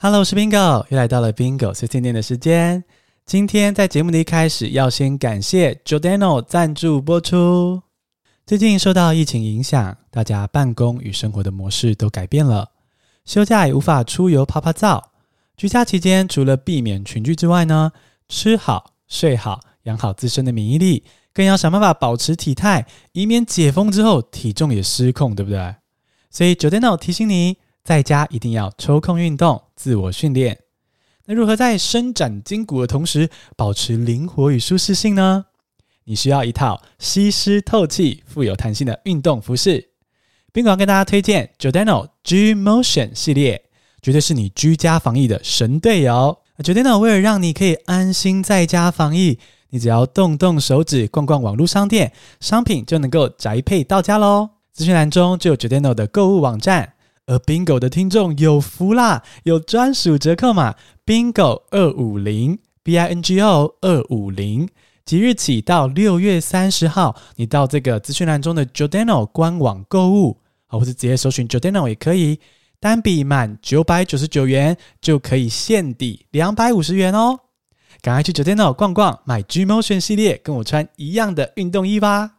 Hello，我是 Bingo，又来到了 Bingo 碎碎念的时间。今天在节目的一开始，要先感谢 Jordano 赞助播出。最近受到疫情影响，大家办公与生活的模式都改变了，休假也无法出游趴趴造。居家期间，除了避免群聚之外呢，吃好、睡好，养好自身的免疫力，更要想办法保持体态，以免解封之后体重也失控，对不对？所以 Jordano 提醒你。在家一定要抽空运动、自我训练。那如何在伸展筋骨的同时保持灵活与舒适性呢？你需要一套吸湿透气、富有弹性的运动服饰。宾馆跟大家推荐 Jordano G Motion 系列，绝对是你居家防疫的神队友。Jordano 为了让你可以安心在家防疫，你只要动动手指、逛逛网络商店，商品就能够宅配到家喽。资讯栏中就有 Jordano 的购物网站。而 Bingo 的听众有福啦，有专属折扣码 Bingo 二五零 B I N G O 二五零，即日起到六月三十号，你到这个资讯栏中的 Jordano 官网购物，或是直接搜寻 Jordano 也可以，单笔满九百九十九元就可以现抵两百五十元哦！赶快去 Jordano 逛逛，买 G Motion 系列，跟我穿一样的运动衣吧！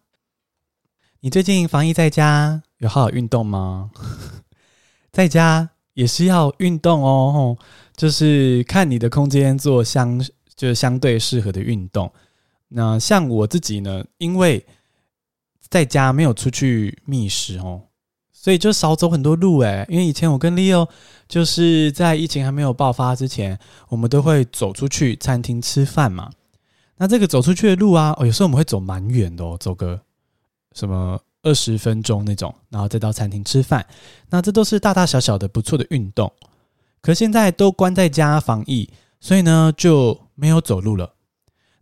你最近防疫在家，有好好运动吗？在家也是要运动哦，就是看你的空间做相，就是相对适合的运动。那像我自己呢，因为在家没有出去觅食哦，所以就少走很多路诶。因为以前我跟 Leo 就是在疫情还没有爆发之前，我们都会走出去餐厅吃饭嘛。那这个走出去的路啊，哦，有时候我们会走蛮远的哦，走个什么。二十分钟那种，然后再到餐厅吃饭，那这都是大大小小的不错的运动。可现在都关在家防疫，所以呢就没有走路了。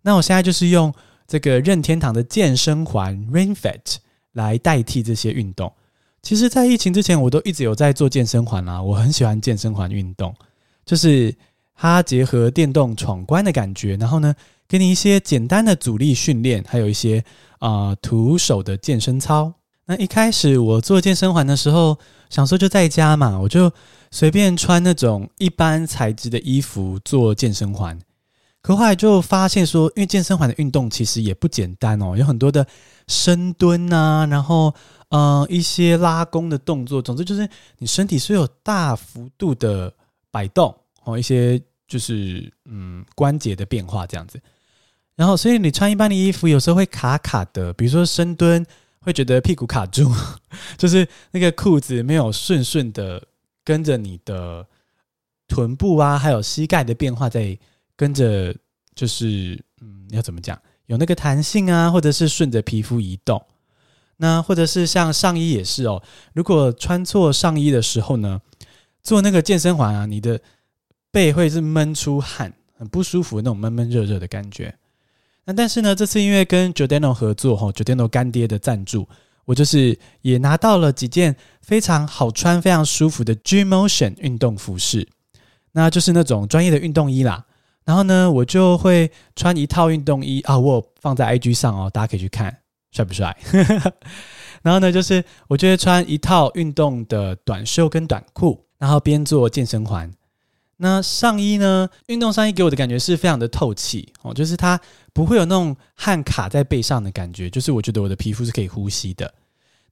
那我现在就是用这个任天堂的健身环 RainFit 来代替这些运动。其实，在疫情之前，我都一直有在做健身环啦。我很喜欢健身环运动，就是它结合电动闯关的感觉，然后呢，给你一些简单的阻力训练，还有一些。啊、徒手的健身操。那一开始我做健身环的时候，想说就在家嘛，我就随便穿那种一般材质的衣服做健身环。可后来就发现说，因为健身环的运动其实也不简单哦，有很多的深蹲啊，然后呃一些拉弓的动作，总之就是你身体是有大幅度的摆动哦，一些就是嗯关节的变化这样子。然后，所以你穿一般的衣服，有时候会卡卡的，比如说深蹲，会觉得屁股卡住，就是那个裤子没有顺顺的跟着你的臀部啊，还有膝盖的变化在跟着，就是嗯，要怎么讲？有那个弹性啊，或者是顺着皮肤移动。那或者是像上衣也是哦，如果穿错上衣的时候呢，做那个健身环啊，你的背会是闷出汗，很不舒服那种闷闷热热的感觉。那但是呢，这次因为跟 Jordano 合作哈，Giordano 干爹的赞助，我就是也拿到了几件非常好穿、非常舒服的 G Motion 运动服饰，那就是那种专业的运动衣啦。然后呢，我就会穿一套运动衣啊，我放在 IG 上哦，大家可以去看，帅不帅？然后呢，就是我就会穿一套运动的短袖跟短裤，然后边做健身环。那上衣呢？运动上衣给我的感觉是非常的透气哦，就是它不会有那种汗卡在背上的感觉，就是我觉得我的皮肤是可以呼吸的。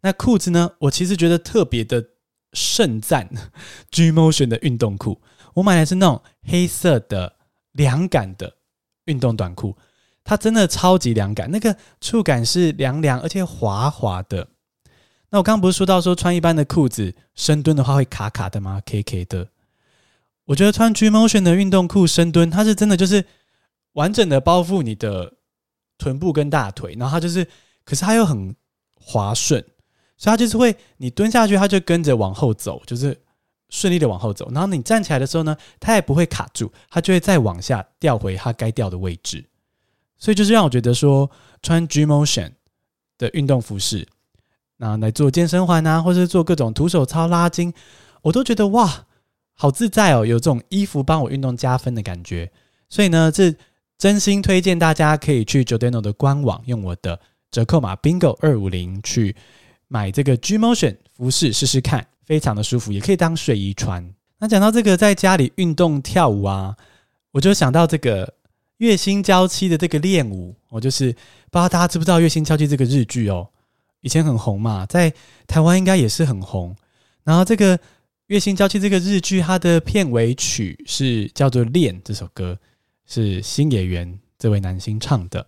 那裤子呢？我其实觉得特别的盛赞 G Motion 的运动裤，我买的是那种黑色的凉感的运动短裤，它真的超级凉感，那个触感是凉凉而且滑滑的。那我刚刚不是说到说穿一般的裤子深蹲的话会卡卡的吗？K K 的。我觉得穿 G Motion 的运动裤深蹲，它是真的就是完整的包覆你的臀部跟大腿，然后它就是，可是它又很滑顺，所以它就是会你蹲下去，它就跟着往后走，就是顺利的往后走。然后你站起来的时候呢，它也不会卡住，它就会再往下掉回它该掉的位置。所以就是让我觉得说，穿 G Motion 的运动服饰，然后来做健身环啊，或者是做各种徒手操、拉筋，我都觉得哇。好自在哦，有这种衣服帮我运动加分的感觉，所以呢，这真心推荐大家可以去 Jordano 的官网，用我的折扣码 Bingo 二五零去买这个 G Motion 服饰试试看，非常的舒服，也可以当睡衣穿。那讲到这个在家里运动跳舞啊，我就想到这个月薪娇妻的这个练舞，我就是不知道大家知不知道月薪娇妻这个日剧哦，以前很红嘛，在台湾应该也是很红。然后这个月薪娇妻这个日剧，它的片尾曲是叫做《恋》这首歌，是新野源这位男星唱的。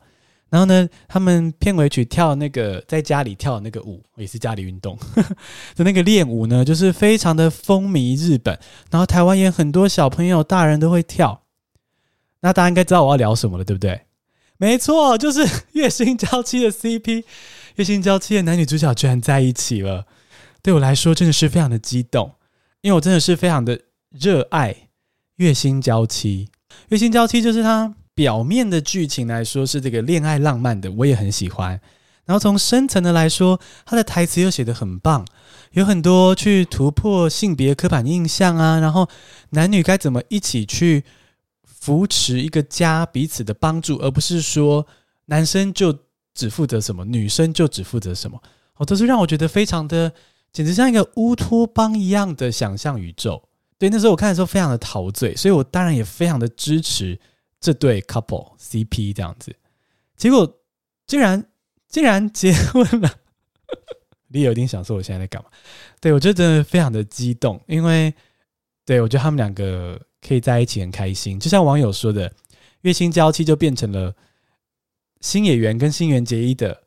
然后呢，他们片尾曲跳那个在家里跳那个舞，也是家里运动呵呵 的那个恋舞呢，就是非常的风靡日本。然后台湾也很多小朋友、大人都会跳。那大家应该知道我要聊什么了，对不对？没错，就是月薪娇妻的 CP，月薪娇妻的男女主角居然在一起了。对我来说真的是非常的激动，因为我真的是非常的热爱月薪娇妻。月薪娇妻就是它。表面的剧情来说是这个恋爱浪漫的，我也很喜欢。然后从深层的来说，它的台词又写得很棒，有很多去突破性别刻板印象啊，然后男女该怎么一起去扶持一个家，彼此的帮助，而不是说男生就只负责什么，女生就只负责什么，哦，都是让我觉得非常的，简直像一个乌托邦一样的想象宇宙。对，那时候我看的时候非常的陶醉，所以我当然也非常的支持。这对 couple CP 这样子，结果竟然竟然结婚了，你有点想说我现在在干嘛？对，我觉得真的非常的激动，因为对我觉得他们两个可以在一起很开心，就像网友说的，月薪娇妻就变成了星野源跟新垣结衣的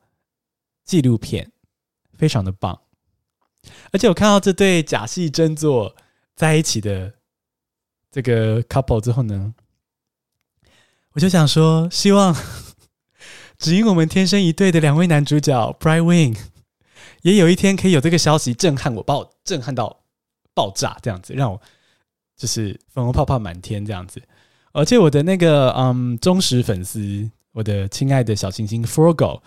纪录片，非常的棒。而且我看到这对假戏真做在一起的这个 couple 之后呢，我就想说，希望只因我们天生一对的两位男主角 Bright Wing 也有一天可以有这个消息震撼我，把我震撼到爆炸，这样子让我就是粉红泡泡满天这样子。而且我的那个嗯忠实粉丝，我的亲爱的小星星 Forgo，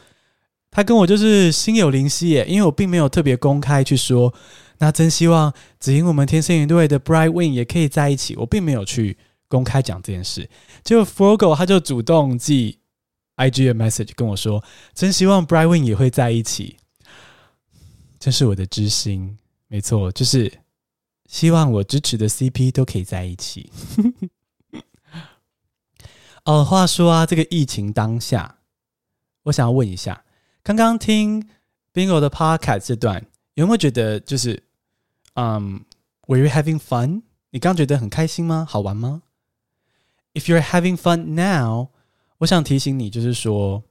他跟我就是心有灵犀耶，因为我并没有特别公开去说，那真希望只因我们天生一对的 Bright Win 也可以在一起，我并没有去。公开讲这件事，就 Forgo 他就主动寄 IG 的 message 跟我说，真希望 Bright Win 也会在一起，这是我的知心，没错，就是希望我支持的 CP 都可以在一起。哦，话说啊，这个疫情当下，我想要问一下，刚刚听 Bingo 的 podcast 这段，有没有觉得就是，嗯，Were you having fun？你刚觉得很开心吗？好玩吗？If you're having fun now，我想提醒你，就是说，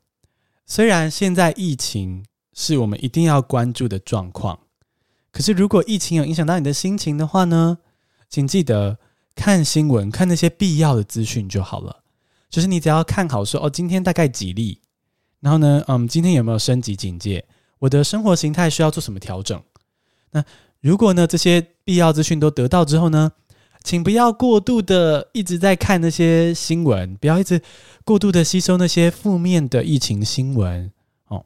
虽然现在疫情是我们一定要关注的状况，可是如果疫情有影响到你的心情的话呢，请记得看新闻，看那些必要的资讯就好了。就是你只要看好说，哦，今天大概几例，然后呢，嗯，今天有没有升级警戒？我的生活形态需要做什么调整？那如果呢，这些必要资讯都得到之后呢，请不要过度的一直在看那些新闻，不要一直过度的吸收那些负面的疫情新闻哦。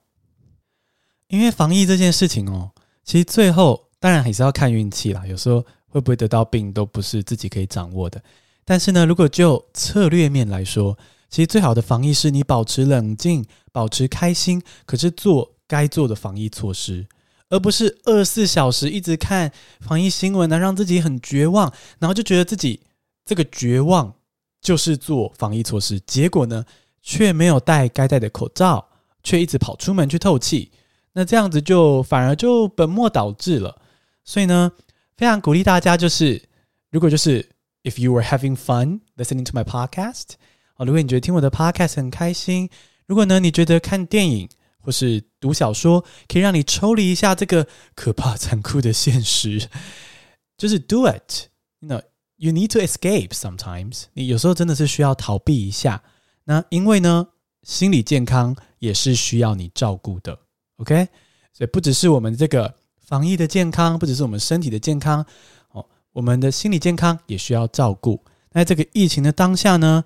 因为防疫这件事情哦，其实最后当然还是要看运气啦。有时候会不会得到病都不是自己可以掌握的。但是呢，如果就策略面来说，其实最好的防疫是你保持冷静，保持开心，可是做该做的防疫措施。而不是二十四小时一直看防疫新闻呢，让自己很绝望，然后就觉得自己这个绝望就是做防疫措施，结果呢却没有戴该戴的口罩，却一直跑出门去透气，那这样子就反而就本末倒置了。所以呢，非常鼓励大家，就是如果就是 if you were having fun listening to my podcast，啊，如果你觉得听我的 podcast 很开心，如果呢你觉得看电影。或是读小说，可以让你抽离一下这个可怕残酷的现实，就是 do it。You know, you need to escape sometimes。你有时候真的是需要逃避一下。那因为呢，心理健康也是需要你照顾的。OK，所以不只是我们这个防疫的健康，不只是我们身体的健康哦，我们的心理健康也需要照顾。那这个疫情的当下呢，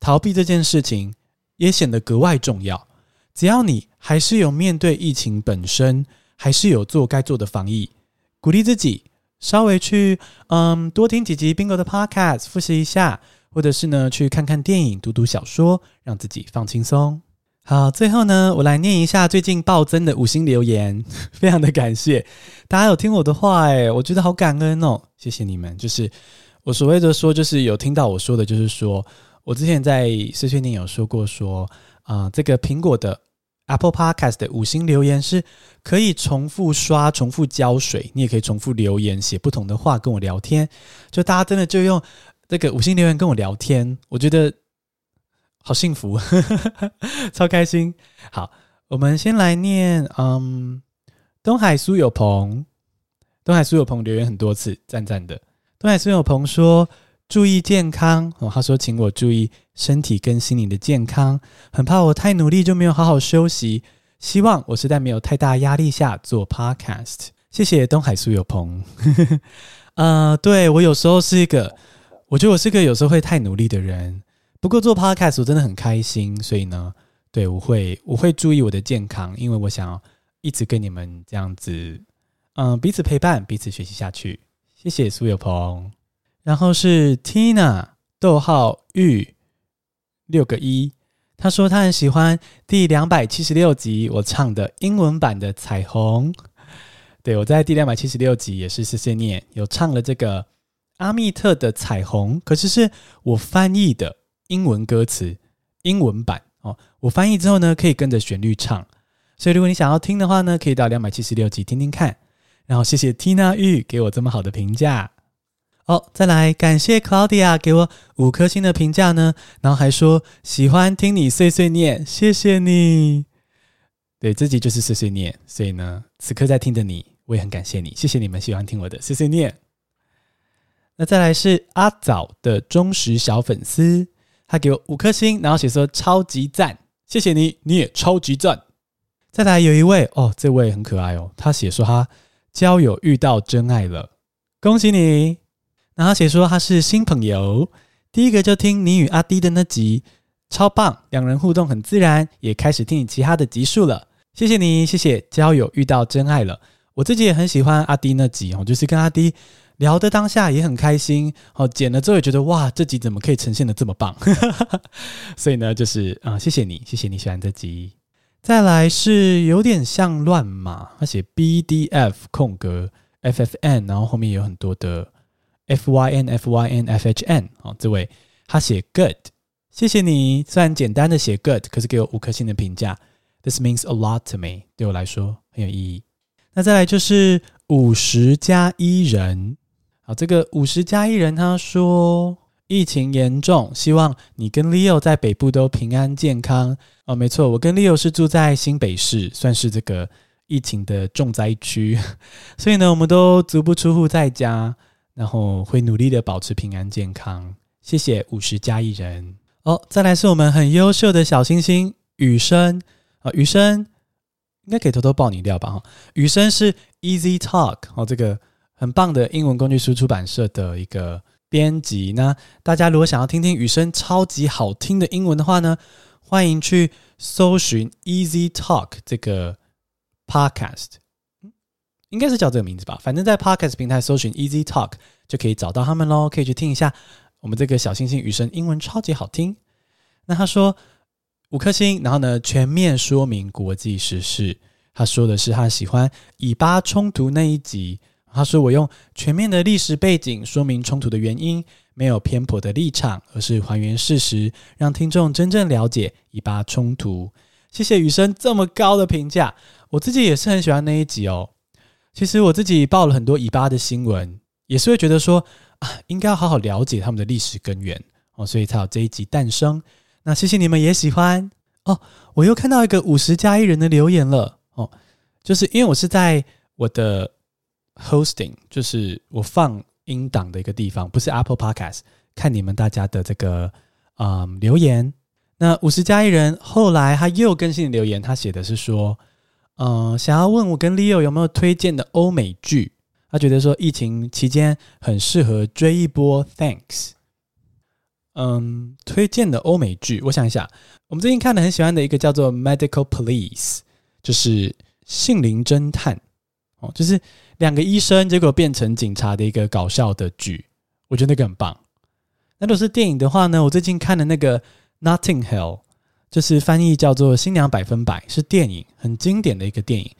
逃避这件事情也显得格外重要。只要你还是有面对疫情本身，还是有做该做的防疫，鼓励自己稍微去嗯多听几集 Bingo 的 Podcast 复习一下，或者是呢去看看电影、读读小说，让自己放轻松。好，最后呢，我来念一下最近暴增的五星留言，非常的感谢大家有听我的话，诶，我觉得好感恩哦，谢谢你们。就是我所谓的说，就是有听到我说的，就是说我之前在碎碎念有说过说，啊，这个苹果的 Apple Podcast 的五星留言是可以重复刷、重复浇水，你也可以重复留言，写不同的话跟我聊天。就大家真的就用这个五星留言跟我聊天，我觉得好幸福，超开心。好，我们先来念，嗯，东海苏有朋，东海苏有朋留言很多次，赞赞的。东海苏有朋说：“注意健康哦。”他说：“请我注意身体跟心灵的健康，很怕我太努力就没有好好休息。希望我是在没有太大压力下做 podcast。”谢谢东海苏有朋。呃，对，我有时候是一个，我觉得我是个有时候会太努力的人。不过做 podcast 我真的很开心，所以呢，对，我会我会注意我的健康，因为我想要一直跟你们这样子，嗯、彼此陪伴，彼此学习下去。谢谢苏有朋，然后是 Tina 逗号玉六个一，他说他很喜欢第两百七十六集我唱的英文版的彩虹。对，我在第两百七十六集也是碎碎念有唱了这个阿密特的彩虹，可是是我翻译的英文歌词英文版哦。我翻译之后呢，可以跟着旋律唱，所以如果你想要听的话呢，可以到两百七十六集听听看。然后谢谢 Tina 玉给我这么好的评价。哦，再来感谢 Claudia 给我五颗星的评价呢。然后还说喜欢听你碎碎念，谢谢你。对，这集就是碎碎念，所以呢，此刻在听的你，我也很感谢你，谢谢你们喜欢听我的碎碎念。那再来是阿早的忠实小粉丝，他给我五颗星，然后写说超级赞，谢谢你，你也超级赞。再来有一位哦，这位很可爱哦，他写说他。交友遇到真爱了，恭喜你！然后写说他是新朋友，第一个就听你与阿滴的那集，超棒，两人互动很自然，也开始听你其他的集数了。谢谢你，谢谢。交友遇到真爱了，我自己也很喜欢阿滴那集哦，就是跟阿滴聊的当下也很开心哦，剪了之后也觉得哇，这集怎么可以呈现得这么棒？所以呢，就是啊、嗯，谢谢你，谢谢你喜欢这集。再来是有点像乱码，他写 B D F 空格 F F N，然后后面有很多的 F Y N F Y N F H N。哦，这位他写 Good，谢谢你。虽然简单的写 Good，可是给我五颗星的评价。This means a lot to me，对我来说很有意义。那再来就是五十加一人，好，这个五十加一人他说。疫情严重，希望你跟 Leo 在北部都平安健康哦。没错，我跟 Leo 是住在新北市，算是这个疫情的重灾区，所以呢，我们都足不出户在家，然后会努力的保持平安健康。谢谢五十加一人哦。再来是我们很优秀的小星星雨生啊，雨生应该可以偷偷爆你料吧？哈，雨生是 Easy Talk 哦，这个很棒的英文工具书出版社的一个。编辑，那大家如果想要听听雨声超级好听的英文的话呢，欢迎去搜寻 Easy Talk 这个 podcast，应该是叫这个名字吧。反正，在 podcast 平台搜寻 Easy Talk 就可以找到他们喽，可以去听一下我们这个小星星雨声英文超级好听。那他说五颗星，然后呢，全面说明国际时事。他说的是他喜欢以巴冲突那一集。他说：“我用全面的历史背景说明冲突的原因，没有偏颇的立场，而是还原事实，让听众真正了解以巴冲突。”谢谢雨生这么高的评价，我自己也是很喜欢那一集哦。其实我自己报了很多以巴的新闻，也是会觉得说啊，应该要好好了解他们的历史根源哦，所以才有这一集诞生。那谢谢你们也喜欢哦。我又看到一个五十加一人的留言了哦，就是因为我是在我的。Hosting 就是我放音档的一个地方，不是 Apple Podcast。看你们大家的这个嗯留言，那五十加一人后来他又更新留言，他写的是说，嗯，想要问我跟 Leo 有没有推荐的欧美剧？他觉得说疫情期间很适合追一波。Thanks。嗯，推荐的欧美剧，我想一下，我们最近看的很喜欢的一个叫做 Medical Police，就是性灵侦探哦，就是。两个医生结果变成警察的一个搞笑的剧，我觉得那个很棒。那如果是电影的话呢？我最近看的那个《Notting Hill》，就是翻译叫做《新娘百分百》，是电影，很经典的一个电影。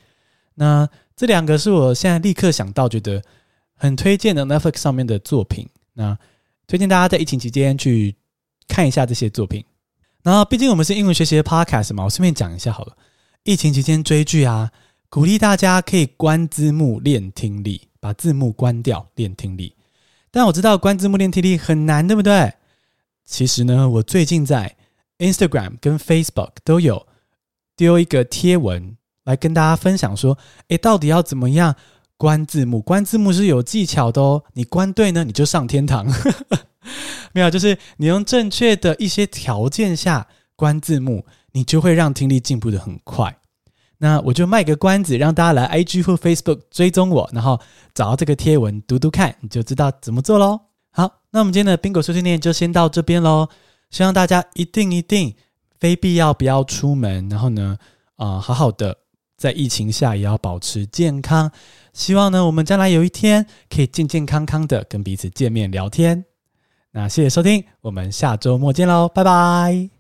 那这两个是我现在立刻想到觉得很推荐的 Netflix 上面的作品。那推荐大家在疫情期间去看一下这些作品。然后，毕竟我们是英文学习的 podcast 嘛，我顺便讲一下好了。疫情期间追剧啊，鼓励大家可以关字幕练听力，把字幕关掉练听力。但我知道关字幕练听力很难，对不对？其实呢，我最近在 Instagram 跟 Facebook 都有丢一个贴文来跟大家分享，说，诶，到底要怎么样关字幕？关字幕是有技巧的哦，你关对呢，你就上天堂。没有，就是你用正确的一些条件下关字幕，你就会让听力进步得很快。那我就卖个关子，让大家来 IG 或 Facebook 追踪我，然后找到这个贴文读读看，你就知道怎么做喽。好，那我们今天的宾果碎碎念就先到这边喽。希望大家一定一定非必要不要出门，然后呢，啊、呃，好好的在疫情下也要保持健康。希望呢，我们将来有一天可以健健康康的跟彼此见面聊天。那谢谢收听，我们下周末见喽，拜拜。